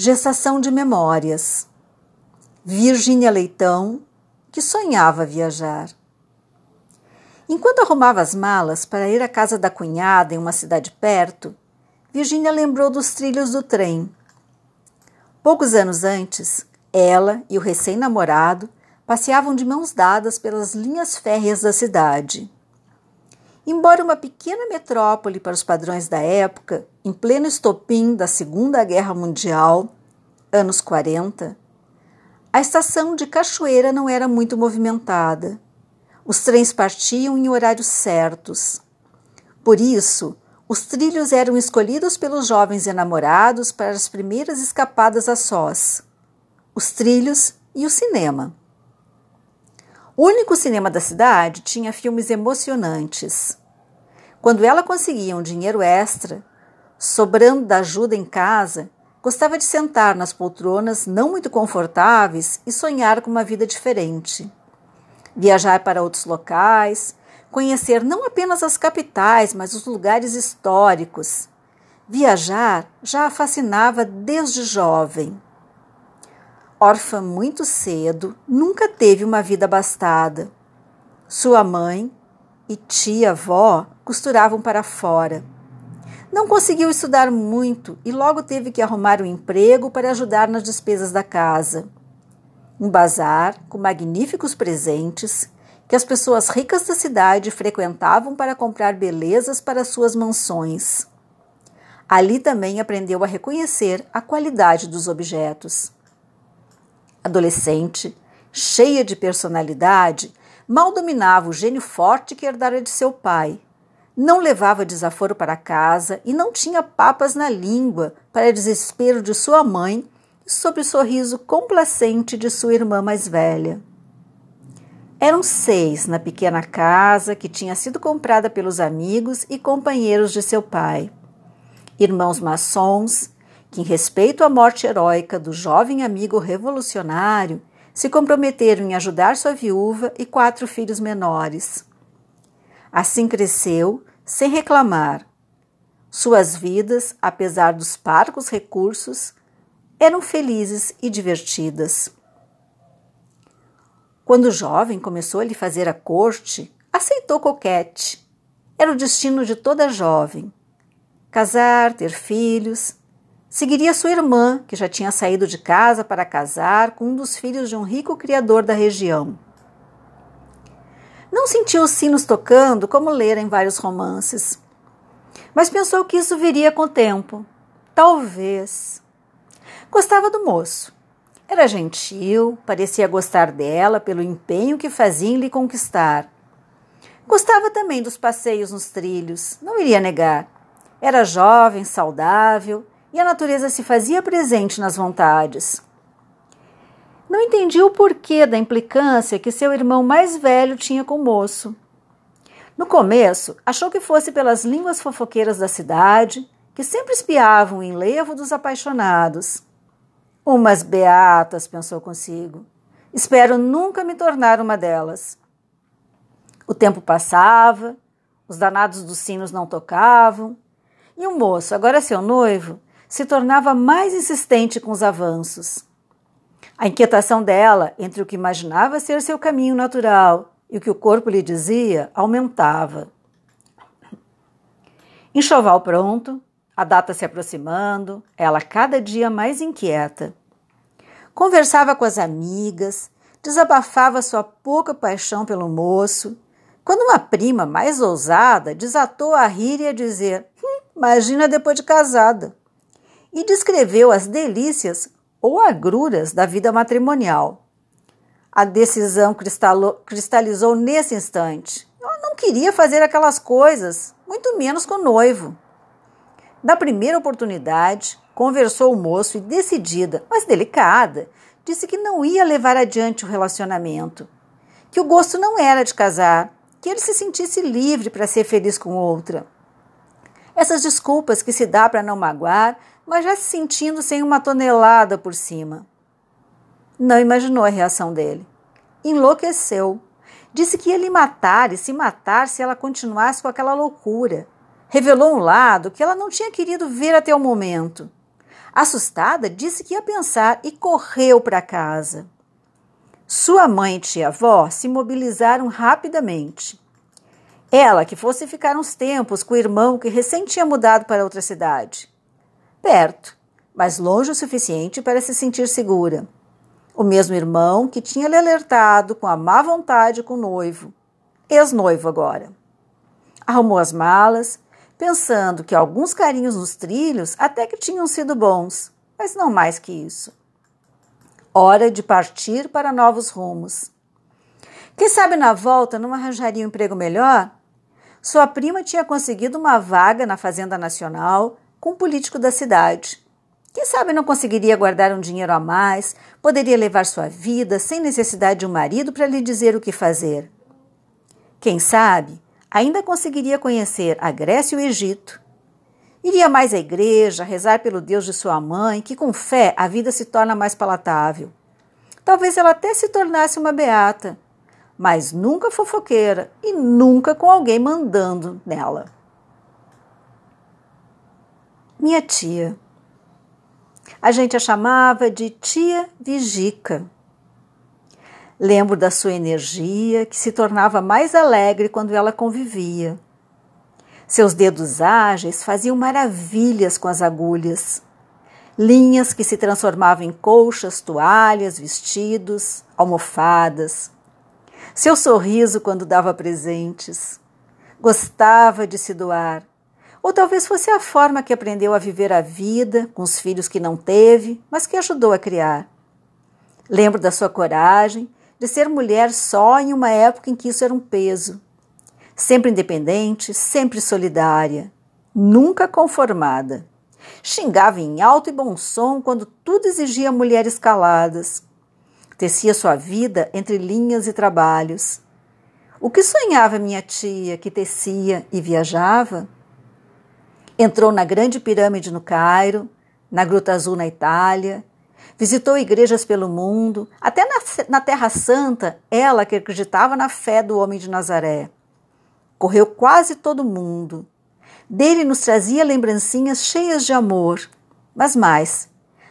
Gestação de memórias. Virgínia Leitão, que sonhava viajar. Enquanto arrumava as malas para ir à casa da cunhada em uma cidade perto, Virgínia lembrou dos trilhos do trem. Poucos anos antes, ela e o recém-namorado passeavam de mãos dadas pelas linhas férreas da cidade. Embora uma pequena metrópole para os padrões da época, em pleno estopim da Segunda Guerra Mundial, anos 40, a estação de Cachoeira não era muito movimentada. Os trens partiam em horários certos. Por isso, os trilhos eram escolhidos pelos jovens enamorados para as primeiras escapadas a sós. Os trilhos e o cinema. O único cinema da cidade tinha filmes emocionantes. Quando ela conseguia um dinheiro extra, sobrando da ajuda em casa, gostava de sentar nas poltronas não muito confortáveis e sonhar com uma vida diferente. Viajar para outros locais, conhecer não apenas as capitais, mas os lugares históricos. Viajar já a fascinava desde jovem. Órfã muito cedo, nunca teve uma vida abastada. Sua mãe e tia-avó costuravam para fora. Não conseguiu estudar muito e logo teve que arrumar um emprego para ajudar nas despesas da casa. Um bazar com magníficos presentes que as pessoas ricas da cidade frequentavam para comprar belezas para suas mansões. Ali também aprendeu a reconhecer a qualidade dos objetos adolescente, cheia de personalidade, mal dominava o gênio forte que herdara de seu pai. Não levava desaforo para casa e não tinha papas na língua para desespero de sua mãe e sob o sorriso complacente de sua irmã mais velha. Eram seis na pequena casa que tinha sido comprada pelos amigos e companheiros de seu pai. Irmãos maçons, que, em respeito à morte heróica do jovem amigo revolucionário, se comprometeram em ajudar sua viúva e quatro filhos menores. Assim cresceu, sem reclamar. Suas vidas, apesar dos parcos recursos, eram felizes e divertidas. Quando jovem começou a lhe fazer a corte, aceitou coquete. Era o destino de toda jovem. Casar, ter filhos, Seguiria sua irmã, que já tinha saído de casa para casar com um dos filhos de um rico criador da região. Não sentiu os sinos tocando como lera em vários romances, mas pensou que isso viria com o tempo. Talvez. Gostava do moço. Era gentil, parecia gostar dela pelo empenho que fazia em lhe conquistar. Gostava também dos passeios nos trilhos, não iria negar. Era jovem, saudável e a natureza se fazia presente nas vontades. Não entendia o porquê da implicância que seu irmão mais velho tinha com o moço. No começo, achou que fosse pelas línguas fofoqueiras da cidade, que sempre espiavam o enlevo dos apaixonados. Umas beatas, pensou consigo. Espero nunca me tornar uma delas. O tempo passava, os danados dos sinos não tocavam, e o moço, agora seu noivo, se tornava mais insistente com os avanços. A inquietação dela entre o que imaginava ser seu caminho natural e o que o corpo lhe dizia aumentava. Enxoval pronto, a data se aproximando, ela cada dia mais inquieta. Conversava com as amigas, desabafava sua pouca paixão pelo moço, quando uma prima mais ousada desatou a rir e a dizer: hum, Imagina depois de casada e descreveu as delícias ou agruras da vida matrimonial. A decisão cristalizou nesse instante. Ela não queria fazer aquelas coisas, muito menos com o noivo. Na primeira oportunidade, conversou o moço e, decidida, mas delicada, disse que não ia levar adiante o relacionamento, que o gosto não era de casar, que ele se sentisse livre para ser feliz com outra. Essas desculpas que se dá para não magoar mas já se sentindo sem uma tonelada por cima. Não imaginou a reação dele. Enlouqueceu. Disse que ia lhe matar e se matar se ela continuasse com aquela loucura. Revelou um lado que ela não tinha querido ver até o momento. Assustada, disse que ia pensar e correu para casa. Sua mãe e tia-avó se mobilizaram rapidamente. Ela que fosse ficar uns tempos com o irmão que recém tinha mudado para outra cidade. Perto, mas longe o suficiente para se sentir segura. O mesmo irmão que tinha lhe alertado com a má vontade com o noivo, ex-noivo agora. Arrumou as malas, pensando que alguns carinhos nos trilhos até que tinham sido bons, mas não mais que isso. Hora de partir para novos rumos. Quem sabe na volta não arranjaria um emprego melhor? Sua prima tinha conseguido uma vaga na Fazenda Nacional com um político da cidade. Quem sabe não conseguiria guardar um dinheiro a mais, poderia levar sua vida sem necessidade de um marido para lhe dizer o que fazer. Quem sabe ainda conseguiria conhecer a Grécia e o Egito. Iria mais à igreja, rezar pelo Deus de sua mãe, que com fé a vida se torna mais palatável. Talvez ela até se tornasse uma beata, mas nunca fofoqueira e nunca com alguém mandando nela. Minha tia. A gente a chamava de tia Vigica. Lembro da sua energia, que se tornava mais alegre quando ela convivia. Seus dedos ágeis faziam maravilhas com as agulhas. Linhas que se transformavam em colchas, toalhas, vestidos, almofadas. Seu sorriso quando dava presentes. Gostava de se doar. Ou talvez fosse a forma que aprendeu a viver a vida com os filhos que não teve, mas que ajudou a criar. Lembro da sua coragem de ser mulher só em uma época em que isso era um peso. Sempre independente, sempre solidária, nunca conformada. Xingava em alto e bom som quando tudo exigia mulheres caladas. Tecia sua vida entre linhas e trabalhos. O que sonhava minha tia, que tecia e viajava? Entrou na Grande Pirâmide no Cairo, na Gruta Azul na Itália, Visitou igrejas pelo mundo, até na, na Terra Santa, ela que acreditava na fé do homem de Nazaré. Correu quase todo mundo. Dele nos trazia lembrancinhas cheias de amor, mas mais,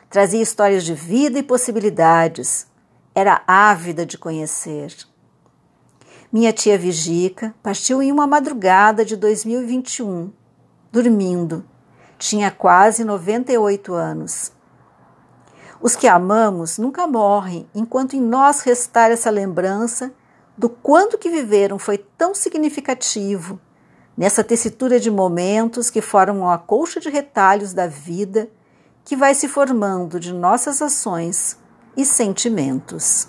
trazia histórias de vida e possibilidades. Era ávida de conhecer. Minha tia Vigica partiu em uma madrugada de 2021, dormindo. Tinha quase 98 anos. Os que amamos nunca morrem enquanto em nós restar essa lembrança do quanto que viveram foi tão significativo nessa tessitura de momentos que formam a colcha de retalhos da vida que vai se formando de nossas ações e sentimentos.